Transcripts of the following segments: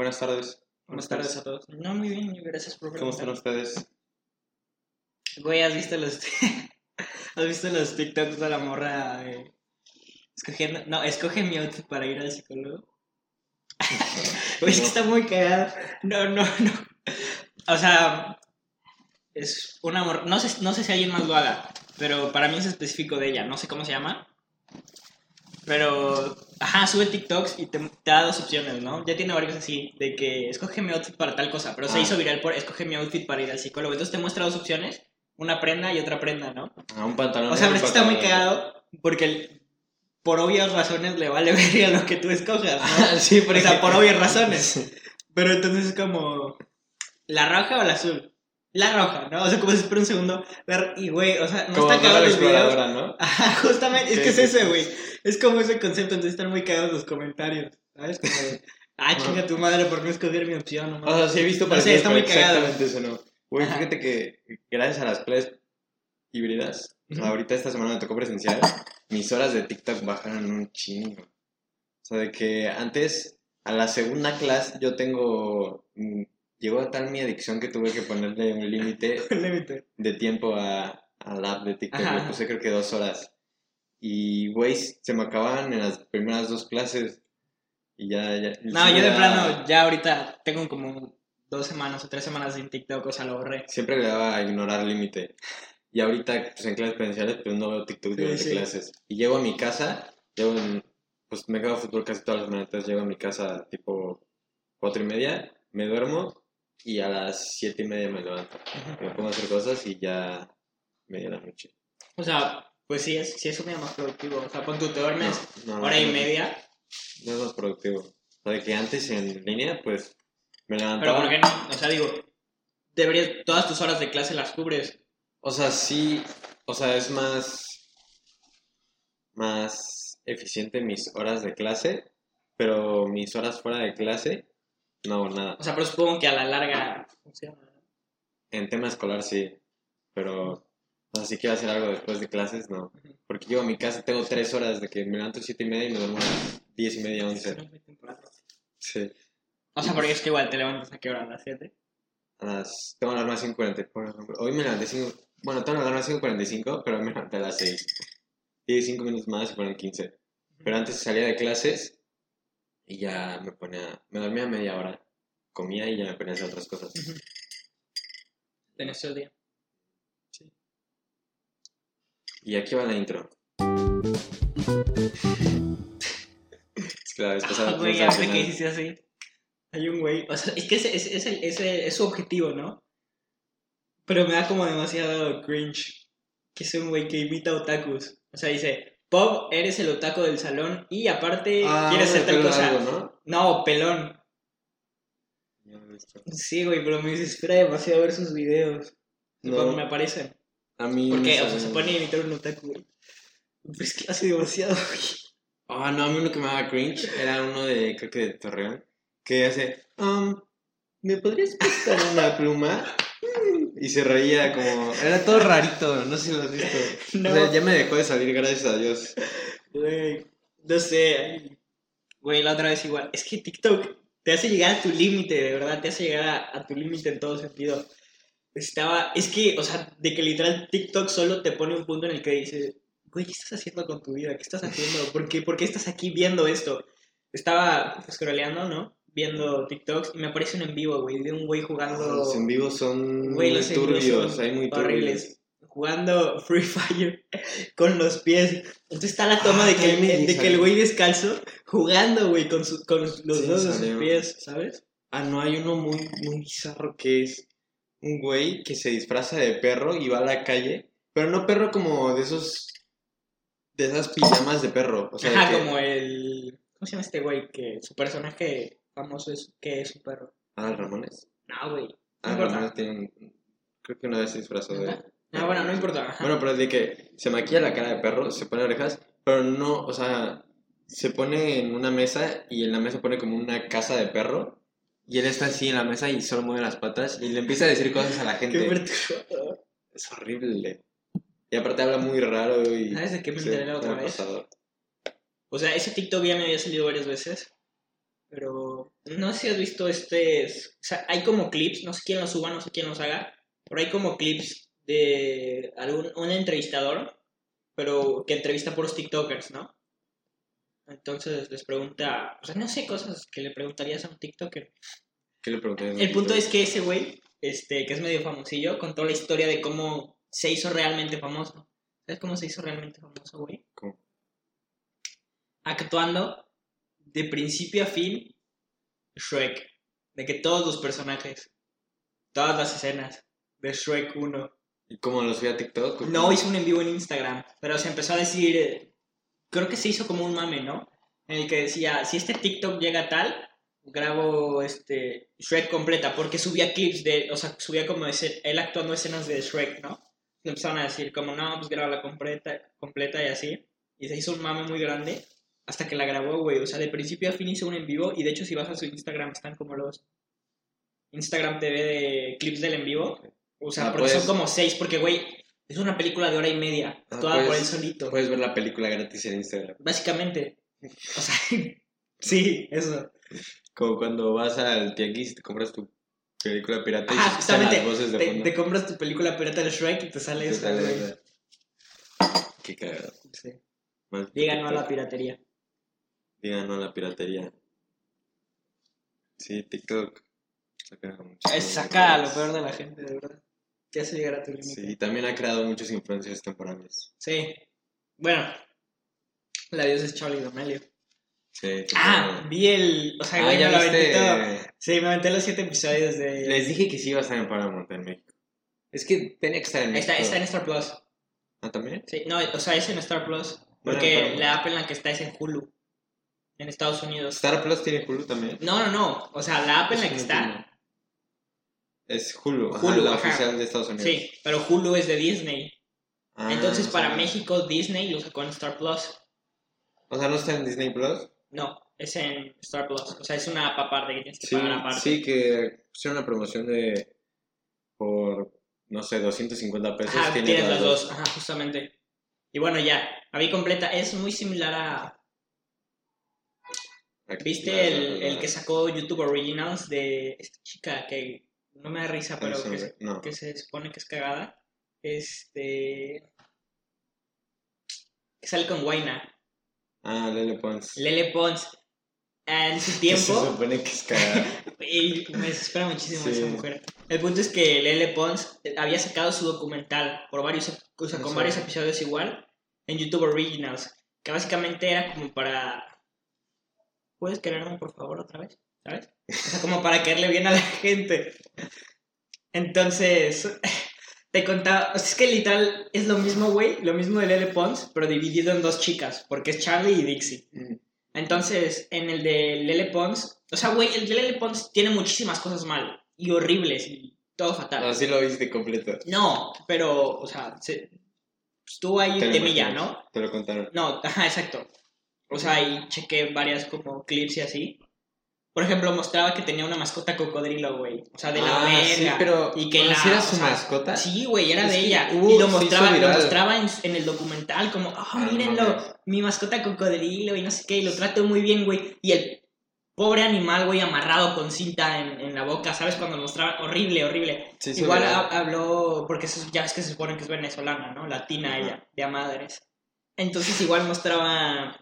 Buenas tardes. Buenas tardes a todos. No, muy bien, gracias por ¿Cómo están ustedes? Güey, ¿has visto los ¿Has visto los TikToks de la morra escogiendo, no, escoge mi outfit para ir al psicólogo? Güey, es que está muy cagado. No, no, no. O sea, es una morra, no sé, no sé si alguien más lo haga, pero para mí es específico de ella, no sé cómo se llama. Pero, ajá, sube TikToks y te, te da dos opciones, ¿no? Ya tiene varios así, de que escoge mi outfit para tal cosa, pero se Ah. hizo viral por escoge mi outfit para ir al psicólogo. Entonces te muestra dos opciones, una prenda y otra prenda, ¿no? Ah, un pantalón. O sea, pero es que está muy cagado porque el- por obvias razones le vale ver lo que tú escojas, ¿no? sí, o sea, por obvias razones. Pero entonces es como, ¿la roja o la azul? La roja, ¿no? O sea, como si por un segundo, ver, y güey, o sea, no Como está cagado videos. exploradora, ¿no? Ajá, justamente, es Sí, que es sí, ese, güey. Sí. Es como ese concepto, entonces están muy cagados los comentarios, ¿sabes? Como de, ah, chinga tu madre, ¿por qué escoger mi opción? No, O mames?" sea, sí he visto para sé, está muy cagado. eso, ¿no? Güey, fíjate que gracias a las clases híbridas, o sea, Ujú. ahorita esta semana me tocó presencial, mis horas de TikTok bajaron un chingo. O sea, de que antes, a la segunda clase, yo tengo... mm, Llegó a tal mi adicción que tuve que ponerle un límite de tiempo a, a la app de TikTok. Ajá. Le puse creo que dos horas. Y, güey, se me acababan en las primeras dos clases. Y ya, ya. No, sí yo de plano, ya ahorita tengo como dos semanas o tres semanas sin TikTok, o sea, lo borré. Siempre le daba a ignorar límite. Y ahorita, pues en clases presenciales, pues no veo TikTok Sí, durante sí. clases. Y llego a mi casa, llego pues me quedo fútbol casi todas las entonces llego a mi casa tipo cuatro y media, me duermo y a las siete y media me levanto. Me pongo a hacer cosas y ya media la noche. O sea, pues sí es, sí es un día más productivo. O sea, pon tú te duermes No, no, hora y media, No es más productivo. O sea, de que antes en línea, pues me pero levantaba. ¿por qué no? O sea, digo, deberías, todas tus horas de clase las cubres. O sea, sí, o sea, es más, más eficiente mis horas de clase, pero mis horas fuera de clase no hago nada. O sea, pero supongo que a la larga funciona. En tema escolar sí, pero o sea, si quiero hacer algo después de clases, no. Porque llego a mi casa, tengo tres horas de que me levanto a siete y media y me duermo a las diez y media, once. Sí. O sea, porque es que igual te levantas a qué hora, a las 7. A las, tengo la alarma a 5.40, por ejemplo. Hoy me levanté 5, bueno, tengo la alarma a 5.45, pero me levanté a las 6. Y 5 minutos más y fueron 15. Pero antes salía de clases y ya me ponía, me dormía media hora, comía y ya me ponía a hacer otras cosas. Tenés el día. Y aquí va la intro. es que la vez pasada Ah, güey, ya sé que hiciste así. Hay un güey, o sea, es que ese, ese, ese, ese es su objetivo, ¿no? Pero me da como demasiado cringe. Que es un güey que imita otakus. O sea, dice, Pop, eres el otaku del salón y aparte Ah, quieres hacer tal cosa. largo, ¿no? No, pelón. Sí, güey, pero me desespera demasiado ver sus videos. No. Cuando me aparecen. A mí Porque, o sea, se pone a imitar un otaku, güey. Pero es que hace demasiado, güey. Ah, no, a mí uno que me daba cringe era uno de, creo que de Torreón, que hace, um, ¿me podrías prestar una pluma? Y se reía como, era todo rarito, no sé si lo has visto. No. O sea, ya me dejó de salir, gracias a Dios. Güey, no sé. Güey, la otra vez igual. Es que TikTok te hace llegar a tu límite, de verdad. Te hace llegar a, a tu límite en todo sentido. Estaba. Es que, o sea, de que literal TikTok solo te pone un punto en el que dices, güey, ¿qué estás haciendo con tu vida? ¿Qué estás haciendo? ¿Por qué, por qué estás aquí viendo esto? Estaba scrolleando, ¿no? Viendo TikToks y me aparece un en vivo, güey, de un güey jugando. Los en vivo son Güey, muy turbios, son hay muy horribles. turbios. Jugando Free Fire con los pies. Entonces está la toma Ah, de, que, me de que el güey descalzo jugando, güey, con, su- con los Sí, dos de sus pies, ¿sabes? Ah, no, hay uno muy, muy bizarro que es un güey que se disfraza de perro y va a la calle, pero no perro como de esos, de esas pijamas de perro, o sea, Ajá, que- como el. ¿Cómo se llama este güey? Que su personaje famoso es que es un perro. Ah, Ramones. No, güey. Ah, No importa. Ramones tiene creo que una vez se disfrazó de... ¿Neta? No, bueno, no importa. Ajá. Bueno, pero es de que se maquilla la cara de perro, se pone orejas, pero no, o sea, se pone en una mesa y en la mesa pone como una casa de perro y él está así en la mesa y solo mueve las patas y le empieza a decir cosas a la Qué gente. perturbador. Es horrible. Y aparte habla muy raro y... ¿Sabes de qué me enteré la otra vez? pasado. O sea, ese TikTok ya me había salido varias veces. Pero. No no sé si has visto este, o sea, hay como clips, no sé quién los suba, no sé quién los haga, pero hay como clips de algún, un entrevistador, pero que entrevista por los TikTokers, ¿no? Entonces les pregunta, o sea, no sé cosas que le preguntarías a un TikToker. ¿Qué le pregunté? El punto es que ese güey, este, que es medio famosillo, contó la historia de cómo se hizo realmente famoso. ¿Sabes cómo se hizo realmente famoso, güey? ¿Cómo? Actuando de principio a fin Shrek. De que todos los personajes, todas las escenas de Shrek 1. ¿Y cómo lo subí a TikTok? No hizo un en vivo en Instagram, pero se empezó a decir, creo que se hizo como un mame, ¿no? En el que decía, si este TikTok llega a tal, grabo este Shrek completa, porque subía clips de, o sea, subía como ese, él actuando escenas de Shrek, ¿no? Le empezaron a decir como, no, pues graba la completa, completa y así. Y se hizo un mame muy grande hasta que la grabó, güey. O sea, de principio a fin hizo un en vivo. Y de hecho, si vas a su Instagram, están como los Instagram TV de clips del en vivo. O sea, Ah, porque son como seis, porque, güey, es una película de hora y media, Ah, toda por él puedes- solito. Puedes ver la película gratis en Instagram. Básicamente. O sea, sí, eso. Como cuando vas al tianguis y te compras tu película pirata y escuchan justamente. las voces de Te, fondo. te compras tu película pirata de Shrek y te sale Te eso, sale Qué cagado. Sí. No a la piratería. Diga no a la piratería. Sí, TikTok. Saca, Es saca lo peor de la gente, de verdad. Te hace llegar a tu límite. Sí, y también ha creado muchos influencers temporales. Sí. Bueno, la diosa es Charlie D'Amelio. Sí, Ah, vi el. O sea, Ah, güey, ¿ya me lo aventé todo. Sí, me aventé los siete episodios de. Les dije que sí iba a estar en Paramount en México. Es que tenía que estar en México. Está, está en Star Plus. Ah, ¿también? Sí, no, o sea, es en Star Plus. Porque la app en la que está es en Hulu. En Estados Unidos. Star Plus tiene Hulu también. No, no, no. O sea, la app en la que está. Es Hulu, ajá, Hulu, la ajá. oficial de Estados Unidos. Sí, pero Hulu es de Disney. Ah, Entonces, para. México, Disney lo sacó en Star Plus. O sea, ¿no está en Disney Plus? No, es en Star Plus. O sea, es una app aparte que tienes que Sí, pagar aparte. sí, que pusieron una promoción de por, no sé, 250 pesos. Ajá, tiene tienes las dos. Ajá, justamente. Y bueno, ya, la vi completa. Es muy similar a. Aquí, ¿Viste la- el, la- el que sacó YouTube Originals de esta chica que no me da risa, pero que, se- No. que se supone que es cagada? Este. Que sale con Guaina. Ah, Lele Pons. Lele Pons. En su Que Se tiempo. supone que es cagada. Y me desespera muchísimo Sí. esa mujer. El punto es que Lele Pons había sacado su documental por varios, o sea, con varios episodios igual en YouTube Originals, que básicamente era como para... ¿Puedes quererme por favor otra vez? ¿Sabes? O sea, como para caerle bien a la gente. Entonces, te contaba, o sea, es que literal es lo mismo, güey, lo mismo de Lele Pons, pero dividido en dos chicas, porque es Charlie y Dixie. Mm. Entonces, en el de Lele Pons, o sea, güey, el de Lele Pons tiene muchísimas cosas mal y horribles y todo fatal. Así lo viste completo. No, pero, o sea, se, estuvo ahí Te temilla, ¿no? Te lo contaron. No, ajá, exacto. O sea, ahí chequé varias como clips y así. Por ejemplo, mostraba que tenía una mascota cocodrilo, güey. O sea, de la Ah, verga. sí, pero y que ¿pero la, si era o su sea, mascota? Sí, güey, era Es de ella. hubo- y lo mostraba, lo mostraba en, en el documental, como, no mírenlo, mi mascota cocodrilo y no sé qué, y lo trato muy bien, güey. Y el pobre animal, güey, amarrado con cinta en, en la boca, ¿sabes? Cuando lo mostraba, horrible, horrible. Hizo Igual ha- habló, porque ya ves que se supone que es venezolana, ¿no? Latina ella, de a madres. Entonces igual mostraba,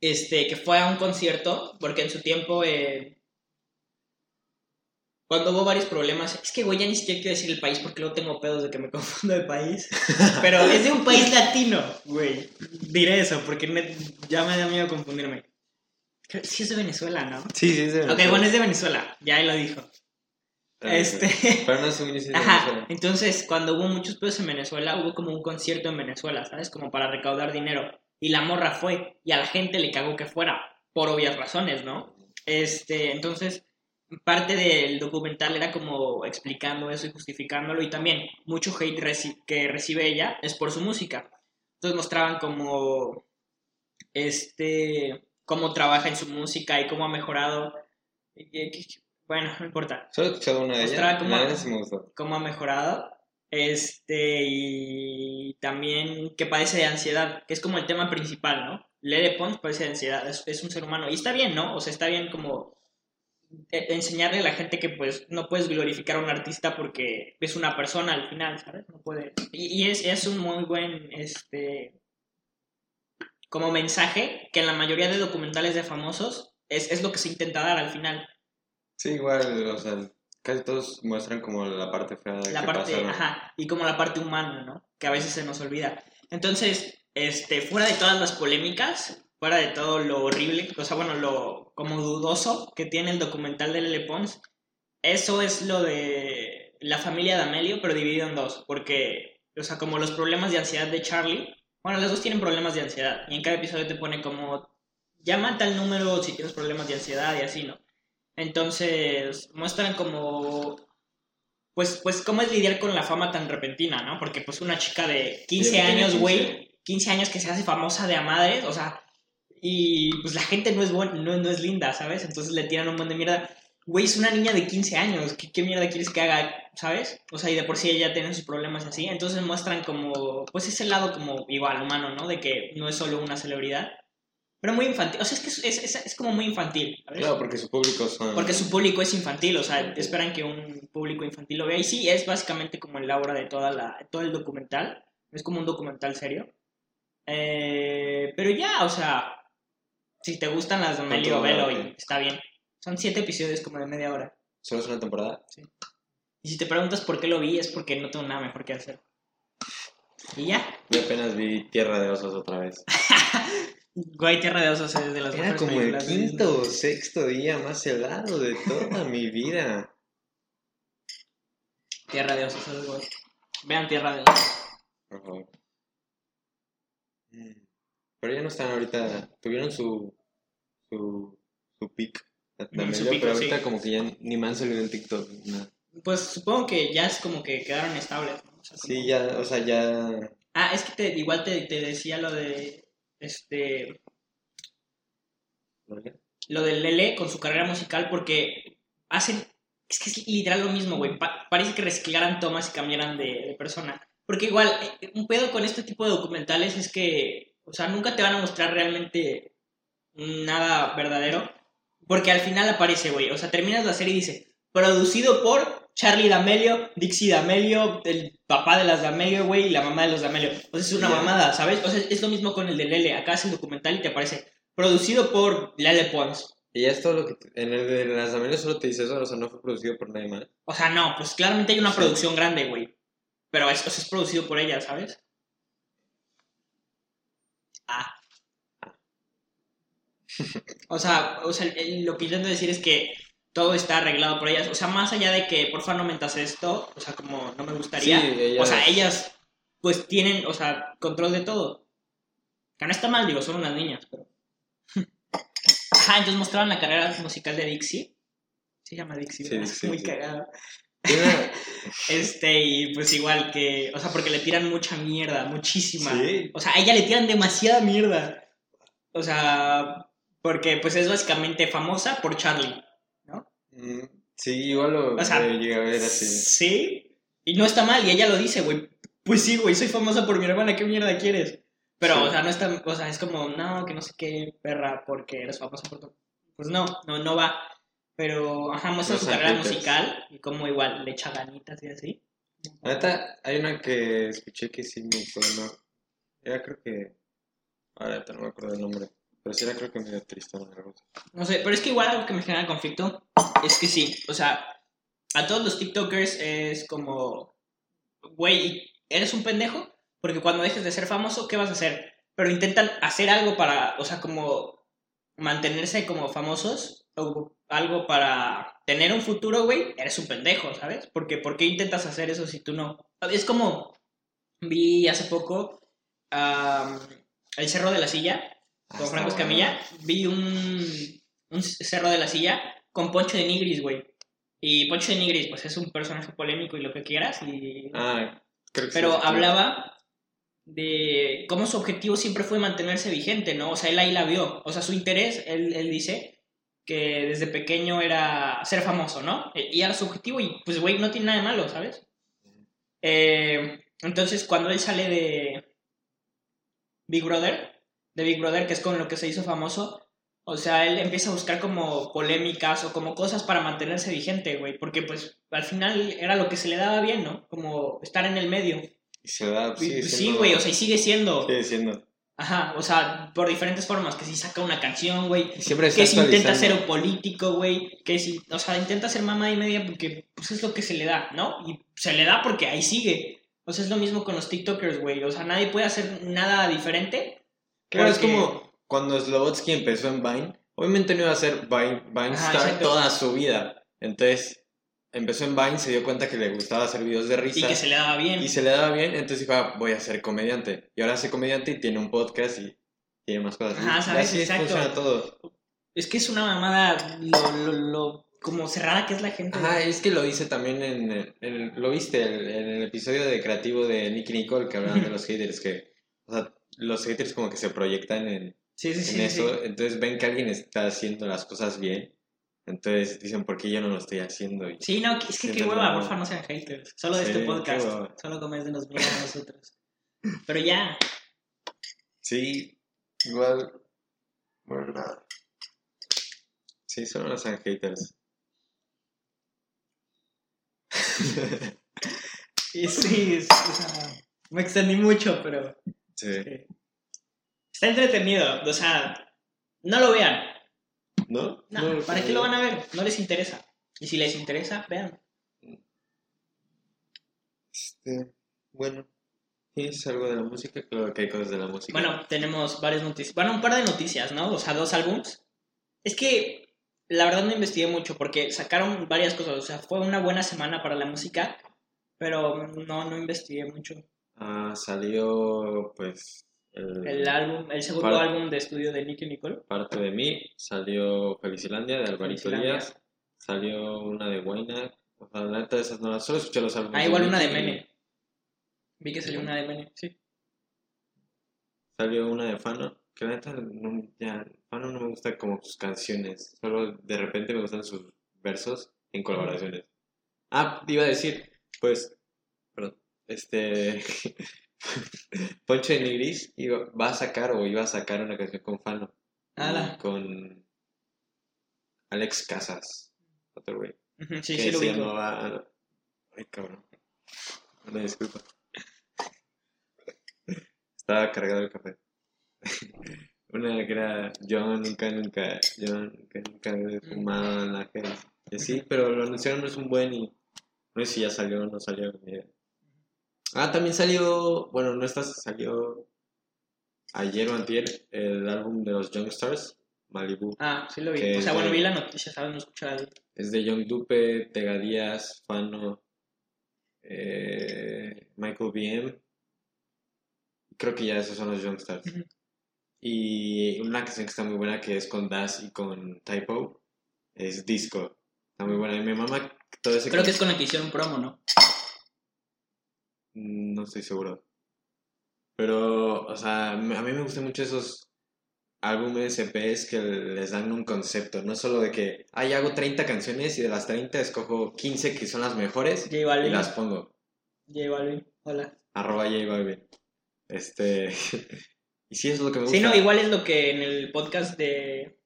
este, que fue a un concierto, porque en su tiempo, eh, cuando hubo varios problemas, es que, güey, ya ni siquiera quiero decir el país porque luego tengo pedos de que me confundo de país. Pero es de un país latino, güey. Diré eso porque ne- ya me da miedo confundirme. Sí es de Venezuela, ¿no? Sí, sí, sí. Ok, bueno, es de Venezuela, ya él lo dijo. Este... Pero no es un inicio de Ajá, Venezuela. entonces cuando hubo muchos pedos en Venezuela, hubo como un concierto en Venezuela, ¿sabes? Como para recaudar dinero. Y la morra fue, y a la gente le cagó que fuera, por obvias razones, ¿no? Este, entonces, parte del documental era como explicando eso y justificándolo, y también mucho hate reci- que recibe ella es por su música. Entonces mostraban como, este, cómo trabaja en su música y cómo ha mejorado. Bueno, no importa Solo he escuchado una de ellas. cómo- La neta sí me gustó. cómo ha mejorado. Este, y también que padece de ansiedad, que es como el tema principal, ¿no? Lele Pons padece de ansiedad, es, un ser humano. Y está bien, ¿no? O sea, está bien como e- enseñarle a la gente que pues no puedes glorificar a un artista porque es una persona al final, ¿sabes? No puedes. Y, y es, es un muy buen, este, como mensaje que en la mayoría de documentales de famosos es, es lo que se intenta dar al final. Sí, igual, o sea, casi todos muestran como la parte fea de La que parte, pasaron. ajá, y como la parte humana, ¿no? Que a veces se nos olvida. Entonces, este, fuera de todas las polémicas, fuera de todo lo horrible, o sea, bueno, lo como dudoso que tiene el documental de Lele Pons, eso es lo de la familia de Amelio, pero dividido en dos, porque, o sea, como los problemas de ansiedad de Charlie, bueno, los dos tienen problemas de ansiedad, y en cada episodio te pone como, llama tal número si tienes problemas de ansiedad y así, ¿no? Entonces, muestran como pues, pues cómo es lidiar con la fama tan repentina, ¿no? Porque pues una chica de 15 tiene años, 15. güey, 15 años que se hace famosa de a madres, o sea, y pues la gente no es buena, no, no es linda, ¿sabes? Entonces le tiran un buen de mierda. Güey, es una niña de 15 años, ¿qué, qué mierda quieres que haga, ¿sabes? O sea, y de por sí ella tiene sus problemas así. Entonces muestran como, pues ese lado como igual humano, ¿no? De que no es solo una celebridad. Pero muy infantil, o sea, es que es, es, es- como muy infantil, ¿sabes? Claro, porque su público son... Porque su público es infantil, o sea, esperan que un público infantil lo vea. Y sí, es básicamente como el aura de toda la, todo el documental. Es como un documental serio. Eh, pero ya, o sea, si te gustan las de Amelio, todo, velo y está bien. Son siete episodios como de media hora. ¿Solo es una temporada? Y si te preguntas por qué lo vi, es porque no tengo nada mejor que hacer. Y ya. Yo apenas vi Tierra de Osos otra vez. Güey, Tierra de Osos es de las Era como el quinto o sexto día más helado de toda mi vida. Tierra de Osos es güey. Vean Tierra de Osos. Por favor. Mm. Pero ya no están ahorita. Tuvieron su. su. su pick. su pico, pero ahorita sí. como que ya ni me han salido en TikTok. nada. Pues supongo que ya es como que quedaron estables. ¿no? O sea, como- Sí, ya, o sea, ya. Ah, es que te, igual te, te decía lo de. Este. Lo del Lele con su carrera musical porque hacen. Es que es literal lo mismo, güey. Pa- parece que reciclaran tomas y cambiaran de, de persona. Porque igual, eh, un pedo con este tipo de documentales es que. O sea, nunca te van a mostrar realmente nada verdadero. Porque al final aparece, güey. O sea, terminas la serie y dice. Producido por Charlie D'Amelio, Dixie D'Amelio, el papá de las D'Amelio, güey, y la mamá de los D'Amelio. O sea, es una mamada, ¿sabes? O sea, es lo mismo con el de Lele. Acá hace el documental y te aparece. Producido por Lele Pons. Y ya es todo lo que. te- En el de las Amelias solo te dice eso, o sea, no fue producido por nadie más. O sea, no, pues claramente hay una Sí. producción grande, güey. Pero es, o sea, es producido por ella, ¿sabes? Ah. O sea, o sea lo que intento decir es que todo está arreglado por ellas. O sea, más allá de que porfa no mentas esto, o sea, como no me gustaría. Sí, ellas- O sea, ellas pues tienen, o sea, control de todo. Que no está mal, digo, son unas niñas, pero... Ajá, entonces mostraban la carrera musical de Dixie. Se llama Dixie, Sí, Muy sí. cagado. Tiene- Este, y pues igual que, o sea, porque le tiran mucha mierda, muchísima. Sí. O sea, a ella le tiran demasiada mierda. O sea, porque pues es básicamente famosa por Charlie. Sí, igual lo O sea, lo llegué a ver así. Sí. Y no está mal, y ella lo dice, güey. Pues sí, güey, soy famosa por mi hermana, ¿qué mierda quieres? Pero, Sí. o sea, no está, o sea, es como, no, que no sé qué, perra, porque eres famosa por tu... Pues no, no, no va. Pero, ajá, muestra su carrera musical y como igual le echa ganitas y así. La neta, hay una que escuché que sí me ¿no? Era creo que. Ahora no me acuerdo el nombre. Pero sí era creo que medio triste o algo así. No sé, pero es que igual algo que me genera conflicto es que sí, o sea, a todos los TikTokers es como, güey, eres un pendejo, porque cuando dejes de ser famoso, ¿qué vas a hacer? Pero intentan hacer algo para, o sea, como mantenerse como famosos, o algo para tener un futuro, güey, eres un pendejo, ¿sabes? Porque, ¿por qué intentas hacer eso si tú no? Es como, vi hace poco El Cerro de la Silla, Ah, con está Franco bueno. Escamilla, vi un, un cerro de la silla con Poncho de Nigris, güey. Y Poncho de Nigris, pues es un personaje polémico y lo que quieras. Y... Ah, creo que Pero sí, hablaba de cómo su objetivo siempre fue mantenerse vigente, ¿no? O sea, él ahí la vio. O sea, su interés, él, él dice que desde pequeño era ser famoso, ¿no? E- Y era su objetivo y pues, güey, no tiene nada de malo, ¿sabes? Eh, entonces, cuando él sale de Big Brother, de Big Brother, que es con lo que se hizo famoso, O sea, él empieza a buscar como polémicas o como cosas para mantenerse vigente, güey. Porque pues al final era lo que se le daba bien, ¿no? Como estar en el medio. Y se da, pues, sí, siendo- güey, o sea, y sigue siendo. Sigue siendo. Ajá, o sea, por diferentes formas. Que si saca una canción, güey. Siempre Que si intenta ser político, güey. Que si, o sea, intenta ser mamá y media porque pues es lo que se le da, ¿no? Y se le da porque ahí sigue. O sea, es lo mismo con los TikTokers, güey. O sea, nadie puede hacer nada diferente. Claro, es como cuando Slobotsky empezó en Vine. Obviamente no iba a ser Vine, Vine Ajá, Star toda su vida. Entonces, empezó en Vine, se dio cuenta que le gustaba hacer videos de risa. Y que se le daba bien. y se le daba bien, entonces dijo, ah, voy a ser comediante. Y ahora hace comediante y tiene un podcast y tiene más cosas. Ajá, Y ¿sabes? así Exacto. funciona todo. Es que es una mamada lo, lo, lo- como cerrada que es la gente. Ajá, es que lo dice también en, en- lo viste el- en el episodio de creativo de Nicky Nicole que hablaban de los haters, que, los haters como que se proyectan en, Sí, sí, en sí. sí. eso, entonces ven que alguien está haciendo las cosas bien, entonces dicen, ¿por qué yo no lo estoy haciendo? Y- Sí, no, es que qué hueva, la- porfa, no sean haters. Solo de este podcast. Solo coméntenos bien a nosotros. Pero ya, Sí, igual, bueno, nada. Sí, solo no sean haters. y sí, es- o sea, me extendí mucho, pero Sí. sí. está entretenido. O sea, no lo vean. ¿No? No, No, ¿Para qué lo van a ver? No les interesa. Y si les interesa, vean. Este, bueno, ¿tienes algo de la música? Claro que hay cosas de la música. Bueno, tenemos varias noticias. Bueno, un par de noticias, ¿no? O sea, dos álbums. Es que la verdad no investigué mucho porque sacaron varias cosas. O sea, fue una buena semana para la música, pero no, no investigué mucho. Ah, salió, pues, el, El álbum, el segundo álbum de estudio de Nicky Nicole. parte de mí, salió Felicilandia de Alvarito. Díaz, salió una de Wayne, o sea, la neta de esas no las, solo escuché los álbumes. Ah, igual una de Mene. Vi que salió una de Mene, sí. Salió una de Fano, que la neta, no, ya, Fano no me gusta como sus canciones, solo de repente me gustan sus versos en colaboraciones. Ah, iba a decir, pues, este, Poncho de Nigris iba- va a sacar o iba a sacar una canción con Fano. Con Alex Casas, otro güey. Sí, que sí lo se llamaba... Ay, cabrón. Una disculpa. Estaba cargado el café. Una que era yo nunca, nunca, yo nunca, nunca he fumado en la gente. Sí, pero lo anunciaron no es un buen y no sé si ya salió o no salió. Ah, también salió, bueno, no está, salió ayer o antier el álbum de los Youngstars, Malibu. Ah, sí lo vi. O sea, bueno, de- vi la noticia, ¿sabes? No escuchaba Es de Young Dupe, Tega Díaz, Fano, eh, Michael BM. Creo que ya esos son los Youngstars. Ujú. Y una canción que está muy buena que es con Das y con Typo es Disco. Está muy buena. Y mi mamá todo ese Creo que es con la que hicieron promo, ¿no? Mm, No estoy seguro. Pero, o sea, a mí me gustan mucho esos álbumes EPs que les dan un concepto. No solo de que, ay, hago 30 canciones y de las 30 escojo 15 que son las mejores y las pongo. J Balvin, hola. Arroba J Balvin. Este. y sí, eso es lo que me gusta. Sí, no, igual es lo que en el podcast de...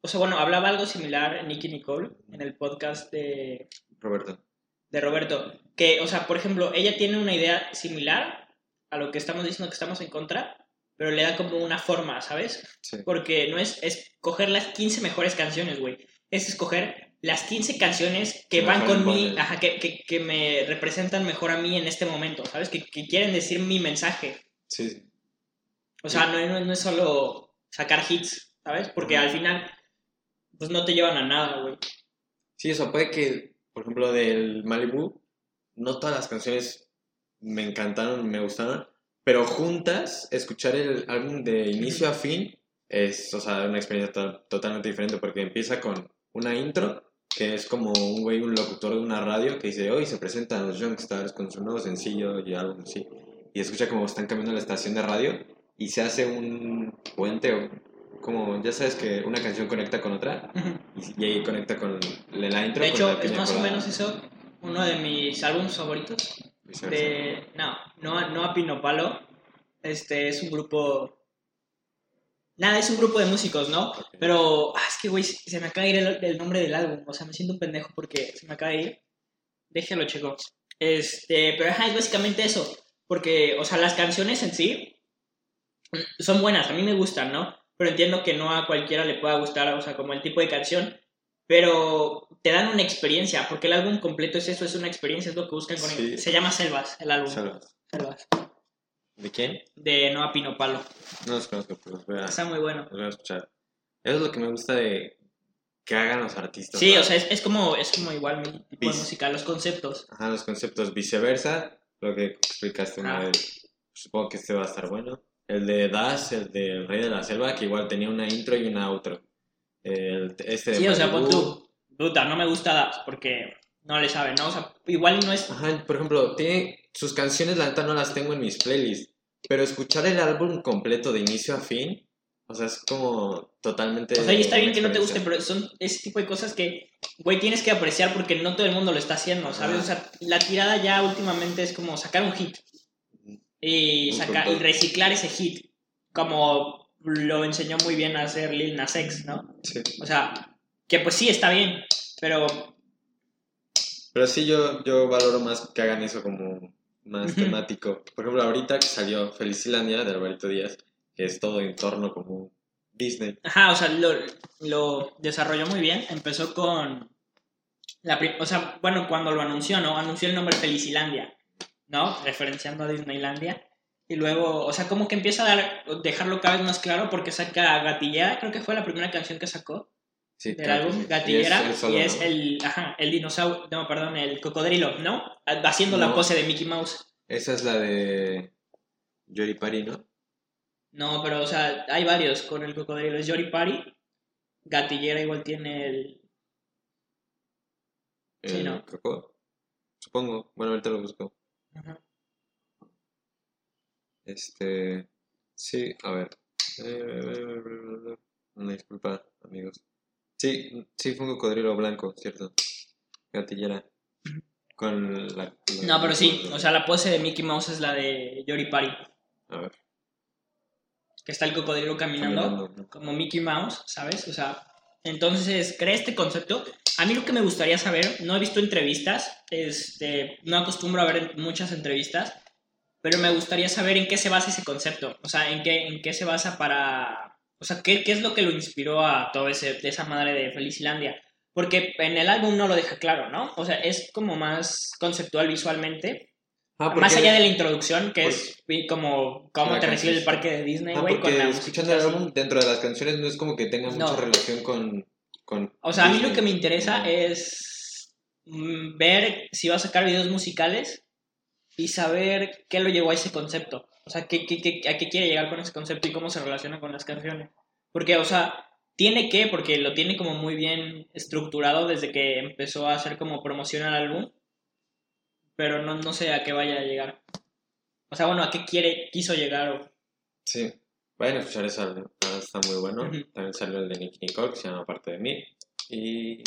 O sea, bueno, hablaba algo similar Nicky Nicole en el podcast de, Roberto. De Roberto. Que, o sea, por ejemplo, ella tiene una idea similar a lo que estamos diciendo que estamos en contra, pero le da como una forma, ¿sabes? Sí. Porque no es escoger las 15 mejores canciones, güey. Es escoger las 15 canciones que van con mí, ajá, que, que, que me representan mejor a mí en este momento, ¿sabes? Que, que quieren decir mi mensaje. Sí, sí. O sea, no, no, no es solo sacar hits, ¿sabes? Porque al final, pues no te llevan a nada, güey. Sí, eso puede que, por ejemplo, del Malibu, no todas las canciones me encantaron, me gustaron, pero juntas, escuchar el álbum de inicio a fin es, o sea, una experiencia to- totalmente diferente porque empieza con una intro que es como un güey, un locutor de una radio que dice, hoy se presentan los Youngstars con su nuevo sencillo y algo así. Y escucha como están cambiando la estación de radio y se hace un puente como, ya sabes que una canción conecta con otra y, y ahí conecta con la intro. De con hecho, es más o menos eso uno de mis álbumes favoritos. De. No, no, a- no a Pinopalo. Este es un grupo. Nada, es un grupo de músicos, ¿no? Pero, ah, es que, güey, se me acaba de ir el, el nombre del álbum. O sea, me siento un pendejo porque se me acaba de ir. Déjalo, checo. Este, pero ajá, es básicamente eso. Porque, o sea, las canciones en sí son buenas, a mí me gustan, ¿no? Pero entiendo que no a cualquiera le pueda gustar, o sea, como el tipo de canción. Pero te dan una experiencia, porque el álbum completo es eso, es una experiencia, es lo que buscan con Sí. él. Se llama Selvas, el álbum. Selvas. Selvas. ¿De quién? De Noah Pino Palo. No los conozco, pero los voy a, Está muy bueno. los voy a escuchar. Eso es lo que me gusta de que hagan los artistas. Sí, ¿no? o sea, es, es como, es como igual mi tipo de música, los conceptos. Ajá, los conceptos viceversa, lo que explicaste una Ah. vez. Supongo que este va a estar bueno. El de Das, el de El Rey de la Selva, que igual tenía una intro y una outro. El, este de Sí, o sea, pon tú. Puta, no me gusta Das porque no le sabe, ¿no? O sea, igual no es. Ajá, por ejemplo, tiene sus canciones, la neta no las tengo en mis playlists, pero escuchar el álbum completo de inicio a fin, o sea, es como totalmente... O sea, y está bien que no te guste, pero son ese tipo de cosas que, güey, tienes que apreciar porque no todo el mundo lo está haciendo, ¿sabes? Ajá. O sea, la tirada ya últimamente es como sacar un hit y, Un sacar, y reciclar ese hit, como lo enseñó muy bien a hacer Lil Nas X, ¿no? Sí. O sea, que pues sí, está bien, pero Pero sí, yo, yo valoro más que hagan eso como más temático. Por ejemplo, ahorita que salió Felicilandia de Alvarito Díaz, que es todo en torno como Disney. Ajá, o sea, lo, lo desarrolló muy bien. Empezó con. La, o sea, bueno, cuando lo anunció, ¿no? Anunció el nombre Felicilandia, ¿no? Referenciando a Disneylandia. Y luego, o sea, como que empieza a dar, dejarlo cada vez más claro porque saca Gatillera, creo que fue la primera canción que sacó Sí, del álbum, sí. Gatillera, Y es, él solo, y es ¿no? el, ajá, el dinosaurio, no, perdón, el cocodrilo, ¿no? Haciendo la pose de Mickey Mouse. Esa es la de Yoripari, ¿no? No, pero, o sea, hay varios con el cocodrilo. Es Jory Party. Gatillera igual tiene el, Sí, ¿no? Coco. Supongo. Bueno, ahorita lo busco. Ajá. Este. Sí, a ver. Eh, Una disculpa, amigos. Sí, sí fue un cocodrilo blanco, ¿cierto? Gatillera. Con la. la- No, pero sí, o sea, la pose de Mickey Mouse es la de Yori Party, A ver. que está el cocodrilo caminando, caminando, ¿no? como Mickey Mouse, ¿sabes? O sea, entonces crea este concepto. A mí lo que me gustaría saber, no he visto entrevistas, este, no acostumbro a ver muchas entrevistas, pero me gustaría saber en qué se basa ese concepto, o sea, en qué, en qué se basa para, o sea, qué, qué es lo que lo inspiró a todo ese, de esa madre de Felicilandia. Porque en el álbum no lo deja claro, ¿no? O sea, es como más conceptual visualmente, Ah, Más allá de la introducción, que es como cómo La te recibe el parque de Disney, Ah, güey, con la escuchando el álbum, dentro de las canciones no es como que tenga No. mucha relación con, con O sea, a mí lo que me interesa es mm, ver si va a sacar videos musicales y saber qué lo llevó a ese concepto. O sea, qué, qué- qué- a qué quiere llegar con ese concepto y cómo se relaciona con las canciones. Porque, o sea, tiene que, porque lo tiene como muy bien estructurado desde que empezó a hacer como promoción al álbum, pero no, no sé a qué vaya a llegar. O sea, bueno, a qué quiere, quiso llegar o... Sí, vayan a escuchar ese álbum, está muy bueno. Ujú. También salió el de Nicky Nicole, que se llama Parte de mí. Y,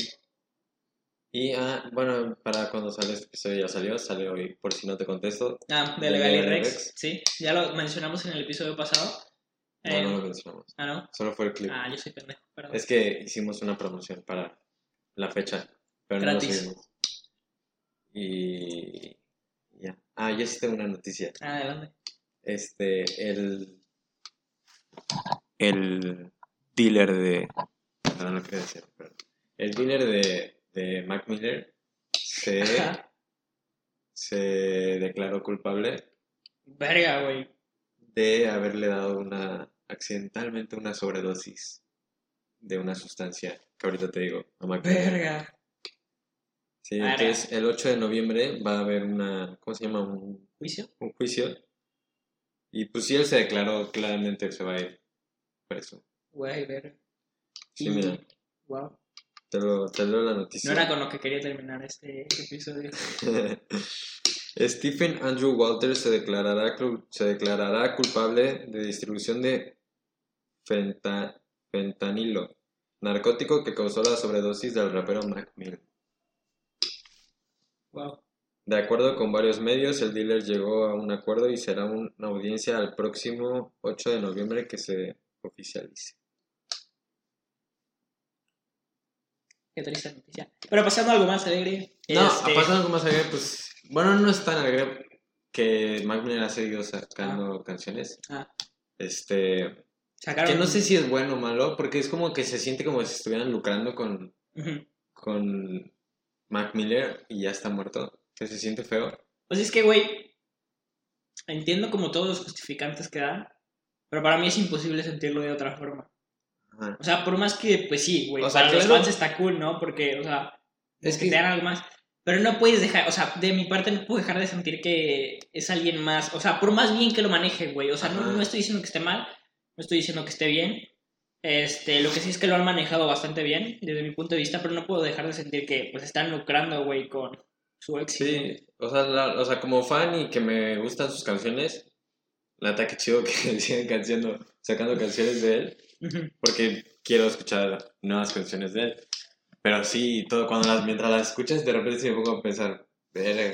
y ah, bueno, para cuando sale este episodio ya salió, salió hoy, por si no te contesto. Ah, de Legal y Rex, Rex. sí, ya lo mencionamos en el episodio pasado. No, Eh, no lo mencionamos, ah, ¿no? solo fue el clip. Ah, yo soy pendejo, perdón. Es que hicimos una promoción para la fecha, pero no lo Gratis. Y ya. Ah, yo sí tengo una noticia. Ah, Adelante. Este, el. El dealer de. No, no quería decir, pero. El dealer de, de Mac Miller se, se declaró culpable Verga, güey. de haberle dado una. accidentalmente una sobredosis de una sustancia que ahorita te digo a Mac Miller. Verga. Sí, Verga. entonces el 8 de noviembre va a haber una. ¿Cómo se llama? Un, ¿Juicio? un juicio. Y pues sí, él se declaró claramente que se va a ir preso. Güey, verga. Sí, mira, Wow. te, lo, te leo la No noticia. era con lo que quería terminar este episodio. Stephen Andrew Walters se declarará, se declarará culpable de distribución de fenta- fentanilo, narcótico que causó la sobredosis del rapero Mac Miller. Wow. De acuerdo con varios medios, el dealer llegó a un acuerdo y será un- una audiencia al próximo 8 de noviembre que se Oficial dice. Qué triste noticia. Pero pasando a algo más alegre. No, este, pasando algo más alegre, pues. Bueno, no es tan alegre que Mac Miller ha seguido sacando canciones. ah, Este. sacaron. Que no sé si es bueno o malo, porque es como que se siente como si estuvieran lucrando con, con Mac Miller y ya está muerto. Que se siente feo. Pues es que, güey, entiendo como todos los justificantes que dan, pero para mí es imposible sentirlo de otra forma. Ajá. O sea, por más que, pues sí, güey, O sea, para los fans está cool, ¿no? Porque, o sea, Es que que- te dan algo más. Pero no puedes dejar, o sea, de mi parte no puedo dejar de sentir que es alguien más, o sea, por más bien que lo maneje, güey, o sea, no, no estoy diciendo que esté mal, no estoy diciendo que esté bien, este, lo que sí es que lo han manejado bastante bien, desde mi punto de vista, pero no puedo dejar de sentir que, pues, están lucrando, güey, con su éxito. Sí, o sea, la- o sea, como fan y que me gustan sus canciones, la que chido que cancionando, sacando canciones de él, porque quiero escuchar nuevas canciones de él. Pero sí, todo, cuando las, mientras las escuchas, de repente sí me pongo a pensar, verga,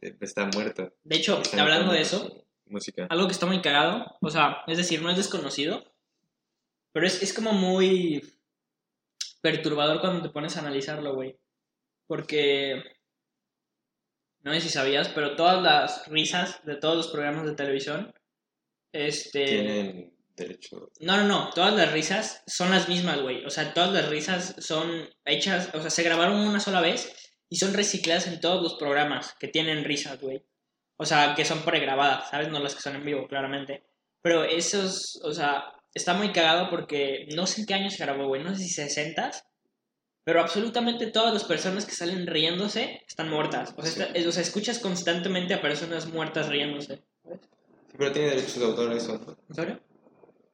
eh, está muerto. De hecho, Está hablando de eso, Música. algo que está muy cagado, o sea, es decir, no es desconocido, pero es, es como muy perturbador cuando te pones a analizarlo, güey. Porque, no sé si sabías, pero todas las risas de todos los programas de televisión, este... Tienen derecho. No, no, no, todas las risas son las mismas, güey. O sea, todas las risas son hechas, o sea, se grabaron una sola vez y son recicladas en todos los programas que tienen risas, güey. O sea, que son pregrabadas, ¿sabes? No las que son en vivo, claramente. Pero esos, o sea, está muy cagado porque no sé en qué año se grabó, güey. No sé si 60 pero absolutamente todas las personas que salen riéndose están muertas. O sea, Sí. está- es- o sea, escuchas constantemente a personas muertas riéndose. Sí, pero tiene derechos de autor eso. ¿no? ¿En serio?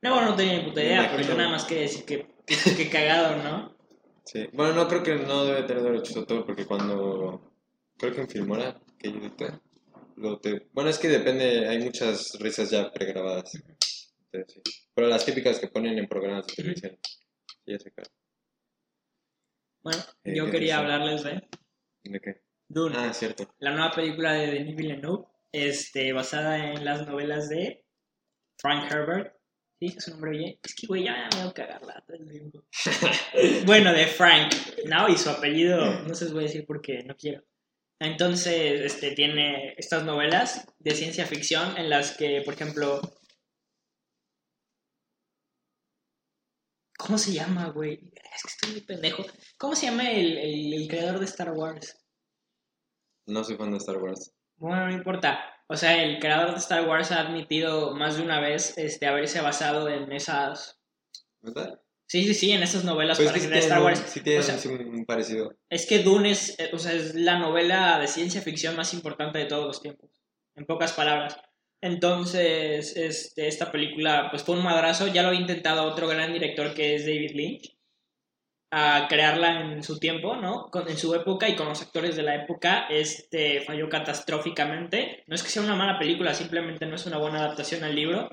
No, bueno, no tenía ni puta idea, pero yo nada más quería decir que, que, que cagado, ¿no? Sí. Bueno, no creo que no debe tener derechos de autor porque cuando. Creo que en Filmora, que yo edité, lo te... Bueno, es que depende, hay muchas risas ya pregrabadas. Entonces, sí. Pero las típicas que ponen en programas de televisión. Sí, ya sé claro. Bueno, Eh, yo ¿qué quería hablarles de ¿De qué? Dune, Ah, cierto. la nueva película de Denis Villeneuve, este, basada en las novelas de Frank Herbert. ¿Sí? ¿Es su nombre bien? Es que, güey, ya me voy a cagarla bueno, de Frank, ¿no? Y su apellido, no se los voy a decir porque no quiero. Entonces, este, tiene estas novelas de ciencia ficción en las que, por ejemplo... ¿Cómo se llama, güey? Es que estoy muy pendejo. ¿Cómo se llama el, el- el creador de Star Wars? No soy fan de Star Wars. Bueno, no importa. O sea, el creador de Star Wars ha admitido más de una vez este, haberse basado en esas... ¿Verdad? Sí, sí, sí, en esas novelas Pues para que crear tiene, Star un- Wars. sí tiene O sea, un parecido. Es que Dune es, eh, o sea, es la novela de ciencia ficción más importante de todos los tiempos, en pocas palabras. Entonces, este, esta película pues fue un madrazo, ya lo había intentado otro gran director que es David Lynch, a crearla en su tiempo, ¿no? En su época y con los actores de la época, este falló catastróficamente. No es que sea una mala película, simplemente no es una buena adaptación al libro.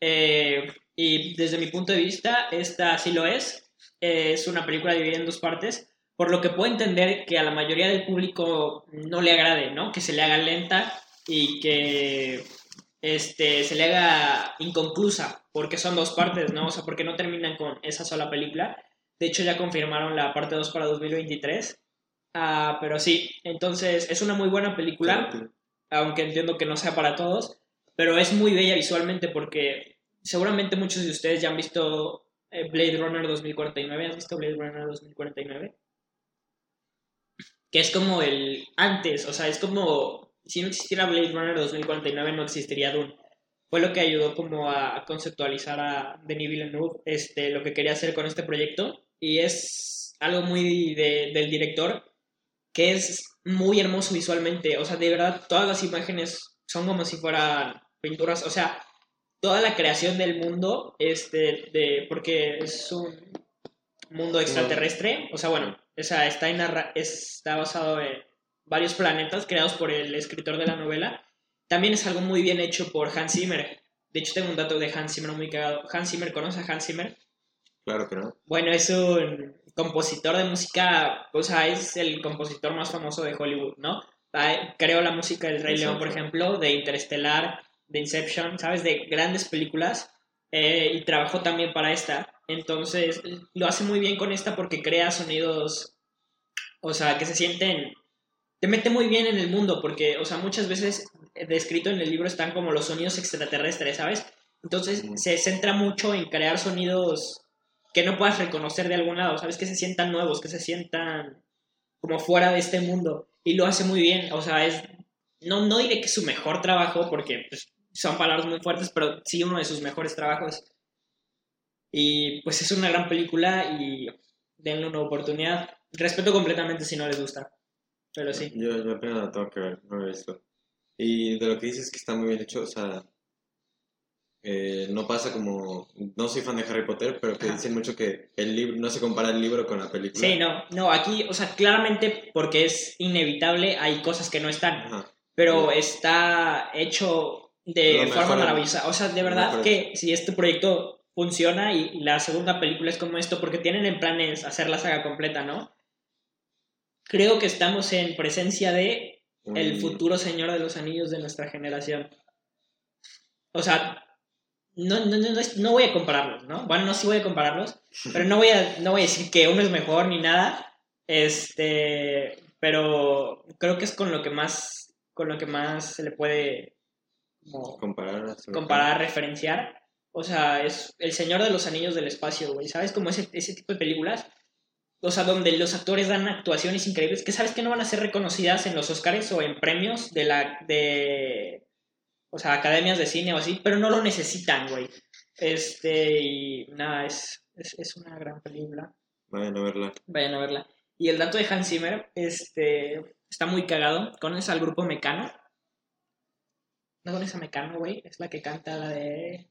Eh, y desde mi punto de vista, esta sí lo es. Es una película dividida en dos partes, por lo que puedo entender que a la mayoría del público no le agrade, ¿no? Que se le haga lenta y que este, se le haga inconclusa, porque son dos partes, ¿no? O sea, porque no terminan con esa sola película. De hecho, ya confirmaron la parte 2 para 2023. Ah, pero sí, entonces es una muy buena película aunque entiendo que no sea para todos, pero es muy bella visualmente porque seguramente muchos de ustedes ya han visto eh, Blade Runner 2049. ¿Has visto Blade Runner 2049? Que es como el antes, o sea, es como si no existiera Blade Runner 2049 no existiría Dune. Fue lo que ayudó como a conceptualizar a Denis Villeneuve este, lo que quería hacer con este proyecto y es algo muy de- del director que es muy hermoso visualmente. O sea, de verdad, todas las imágenes son como si fueran pinturas. O sea, toda la creación del mundo, este, de, porque es un mundo extraterrestre. O sea, bueno, o sea, está, en está basado en varios planetas creados por el escritor de la novela. También es algo muy bien hecho por Hans Zimmer. De hecho, tengo un dato de Hans Zimmer muy cagado. Hans Zimmer, ¿conoce a Hans Zimmer? Claro que no. Bueno, es un compositor de música, o sea, es el compositor más famoso de Hollywood, ¿no? Ah, Creó la música del Rey León, por ejemplo, de Interestelar, de Inception, ¿sabes? De grandes películas. eh, y trabajó también para esta. Entonces, lo hace muy bien con esta porque crea sonidos, o sea, que se sienten, te mete muy bien en el mundo porque, o sea, muchas veces descrito en el libro están como los sonidos extraterrestres, ¿sabes? Entonces, se centra mucho en crear sonidos que no puedas reconocer de algún lado, ¿sabes? Que se sientan nuevos, que se sientan como fuera de este mundo. Y lo hace muy bien, o sea, es, no, no diré que es su mejor trabajo, porque pues, son palabras muy fuertes, pero sí uno de sus mejores trabajos. Y pues es una gran película y denle una oportunidad. Respeto completamente si no les gusta, pero sí. Yo, yo apenas la tengo que ver, no lo he visto. Y de lo que dices que está muy bien hecho, o sea, eh, no pasa como, no soy fan de Harry Potter, pero que dicen mucho que el libro, no se compara el libro con la película. Sí, no, no, aquí, o sea, claramente porque es inevitable, hay cosas que no están, Ajá. pero está hecho de forma maravillosa. O sea, de verdad que si este proyecto funciona y la segunda película es como esto, porque tienen en planes hacer la saga completa, ¿no? Creo que estamos en presencia de el Un- futuro Señor de los Anillos de nuestra generación. O sea, no, no, no, no voy a compararlos, ¿no? Bueno, no sí voy a compararlos, pero no voy a, no voy a decir que uno es mejor ni nada. Este, pero creo que es con lo que más, con lo que más se le puede como, Comparar. comparar, referenciar. O sea, es El Señor de los Anillos del Espacio, güey. ¿Sabes? Como ese, ese tipo de películas. O sea, donde los actores dan actuaciones increíbles que sabes que no van a ser reconocidas en los Oscars o en premios de la. de. O sea, academias de cine o así, pero no lo necesitan, güey. Este, y nada, es, es, es una gran película. Vayan a verla. Vayan a verla. Y el dato de Hans Zimmer, este, está muy cagado. ¿Conoces al grupo Mecano? ¿No conoces a Mecano, güey? Es la que canta la de...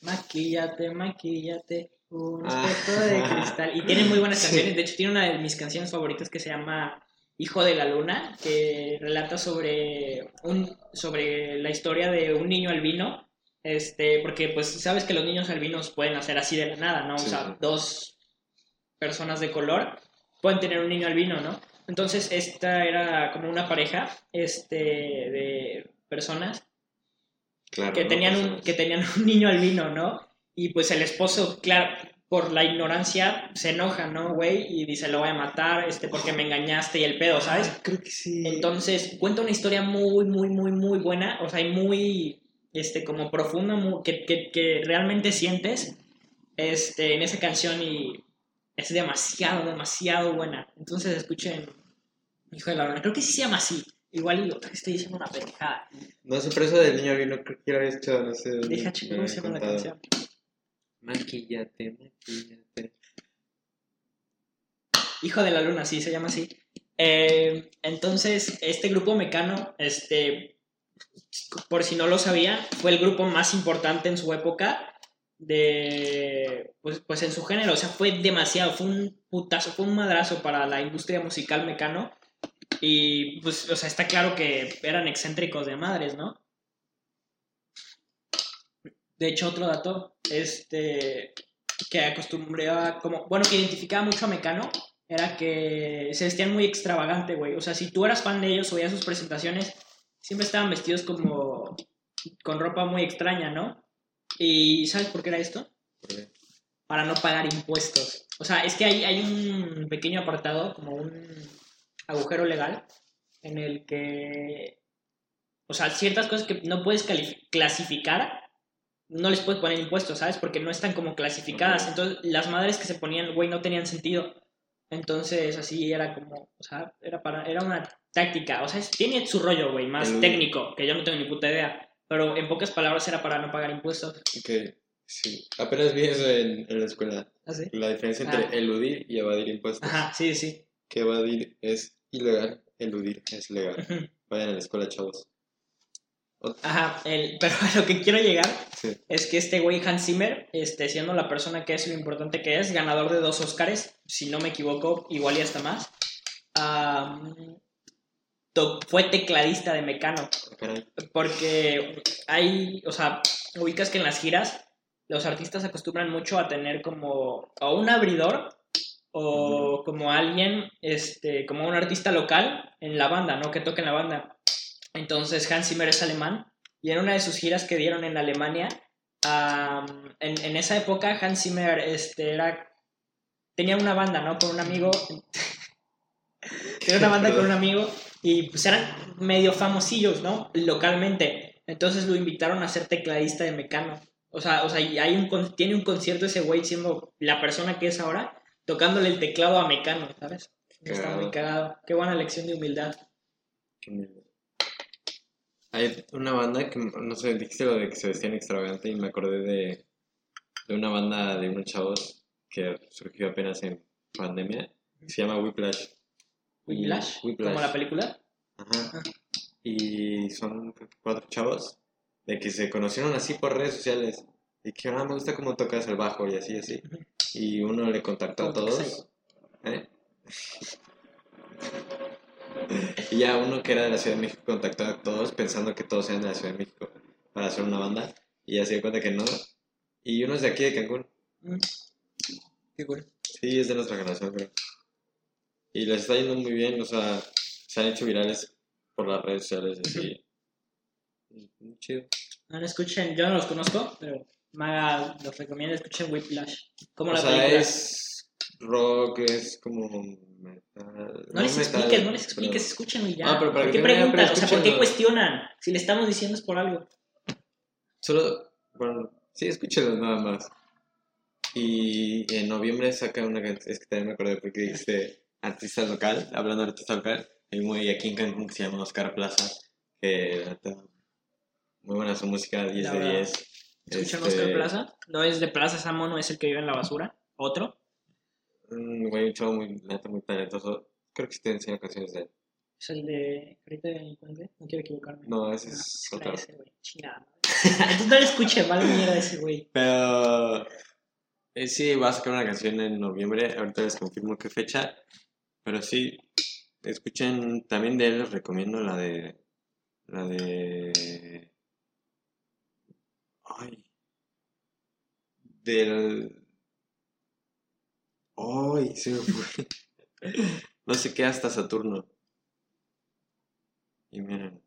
Maquillate, maquillate, un Ah. espejo de cristal. Y tiene muy buenas Sí. canciones. De hecho, tiene una de mis canciones favoritas que se llama Hijo de la Luna, que relata sobre, un, sobre la historia de un niño albino. Este, porque pues sabes que los niños albinos pueden hacer así de la nada, ¿no? Sí, o sea, dos personas de color pueden tener un niño albino, ¿no? Entonces, esta era como una pareja este, de personas Claro. que tenían, un, que tenían un niño albino, ¿no? Y pues el esposo, claro, por la ignorancia se enoja, ¿no, güey? Y dice, lo voy a matar, este, porque me engañaste y el pedo, ¿sabes? Creo que sí. Entonces, cuenta una historia muy, muy, muy, muy buena, o sea, y muy, este, como profunda, muy- que, que, que realmente sientes, este, en esa canción y es demasiado, demasiado buena. Entonces, escuchen Hijo de la Luna, creo que sí se llama así, igual y otra vez estoy diciendo una pendejada. No sé, pero eso del niño vino, creo que lo había escuchado, no sé. Deja chico, ¿cómo se habían llama la canción? Maquillate, maquillate. Hijo de la Luna, sí, se llama así. Eh, entonces, este grupo mecano, este, por si no lo sabía, fue el grupo más importante en su época de, pues, pues en su género, o sea, fue demasiado, fue un putazo, fue un madrazo para la industria musical mecano y pues, o sea, está claro que eran excéntricos de madres, ¿no? De hecho, otro dato, este, que acostumbraba, como, bueno, que identificaba mucho a Mecano, era que se vestían muy extravagante, güey. O sea, si tú eras fan de ellos o veías sus presentaciones, siempre estaban vestidos como con ropa muy extraña, ¿no? ¿Y sabes por qué era esto? Para no pagar impuestos. O sea, es que hay, hay un pequeño apartado, como un agujero legal, en el que, o sea, ciertas cosas que no puedes clasificar, no les puedes poner impuestos, ¿sabes? Porque no están como clasificadas. Entonces, las madres que se ponían, güey, no tenían sentido. Entonces, así era como, o sea, era para, era una táctica. O sea, es- tiene su rollo, güey, más El- técnico, que yo no tengo ni puta idea. Pero en pocas palabras era para no pagar impuestos. Ok, sí. Apenas vi eso en, en la escuela. ¿Así? La diferencia entre Ah. eludir y evadir impuestos. Ajá, sí, sí. Que evadir es ilegal, eludir es legal. Vayan a la escuela, chavos. Ajá, el, pero a lo que quiero llegar Sí. es que este güey Hans Zimmer, este, siendo la persona que es lo importante que es, ganador de dos Oscars, si no me equivoco, igual y hasta más, fue tecladista de Mecano. Porque hay, o sea, ubicas que en las giras los artistas acostumbran mucho a tener como o un abridor o como alguien, este, como un artista local en la banda, ¿no? Que toque en la banda. Entonces Hans Zimmer es alemán y en una de sus giras que dieron en Alemania, en, en esa época Hans Zimmer este, era, tenía una banda, ¿no? Con un amigo. tenía una banda con un amigo y pues eran medio famosillos, ¿no? Localmente. Entonces lo invitaron a ser tecladista de Mecano. O sea, o sea y hay un, tiene un concierto ese güey siendo la persona que es ahora, tocándole el teclado a Mecano, ¿sabes? Está muy Cagado. Qué buena lección de humildad. Qué. Hay una banda que, no sé, dijiste lo de que se vestían extravagante y me acordé de, de una banda de unos chavos que surgió apenas en pandemia, se llama Whiplash. Whiplash, Whiplash. como la película. Ajá. Y son cuatro chavos de que se conocieron así por redes sociales. Y que ah, me gusta cómo tocas el bajo y así, así. Y uno le contactó a todos. ¿eh? Y ya uno que era de la Ciudad de México contactó a todos pensando que todos eran de la Ciudad de México para hacer una banda. Y ya se dio cuenta que no. Y uno es de aquí, de Cancún. Mm. Qué cool. Sí, es de nuestra generación, creo. Y les está yendo muy bien, o sea, se han hecho virales por las redes sociales así. Muy chido. No lo escuchen, yo no los conozco, pero Maga los recomienda, escuchen Whiplash. Como O la sea, película. es rock, es como metal. No les metal, expliques, no les pero- expliques, y ya. Ah, pero para ¿Por que qué preguntan? O sea, ¿por qué escúchenlo. cuestionan? Si le estamos diciendo es por algo. Solo, bueno, sí, escúchalo nada más. Y en noviembre saca una canción, es que también me acordé porque dijiste artista local, hablando de artista local, hay un güey aquí en Cancún que se llama Oscar Plaza, que muy buena su música, 10 La de verdad. 10. ¿Escuchan Este, Oscar Plaza? No es de Plaza Samo, no es el que vive en la basura. ¿Otro? Un güey, un chavo muy, neta, muy talentoso. Creo que sí te enseño canciones de él. Es el de. Ahorita encuentre, no quiero equivocarme. No, ese No, es era otro. ese, güey. Chingada. Entonces no lo escuchen, vale mierda ese güey. Pero eh, sí, va a sacar una canción en noviembre. Ahorita les confirmo qué fecha. Pero sí, escuchen también de él. Les recomiendo la de. La de. Ay. Del. Ay, se me fue. No sé qué hasta Saturno. Y miren.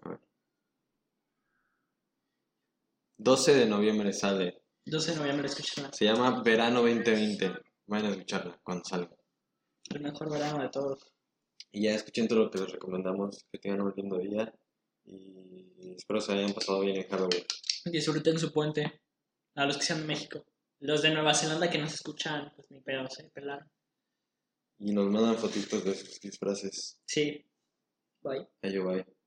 A ver. 12 de noviembre sale. 12 de noviembre, escúchenla. Se llama Verano 2020. Vayan a escucharla cuando salga. El mejor verano de todos. Y ya escuchen todo lo que les recomendamos. Que tengan un lindo día. Y espero se hayan pasado bien en Halloween. Disfruten su puente. A los que sean de México. Los de Nueva Zelanda que nos escuchan, pues ni pedo, se pelaron. Y nos mandan fotitos de sus disfraces. Sí. Bye. Ayo, bye.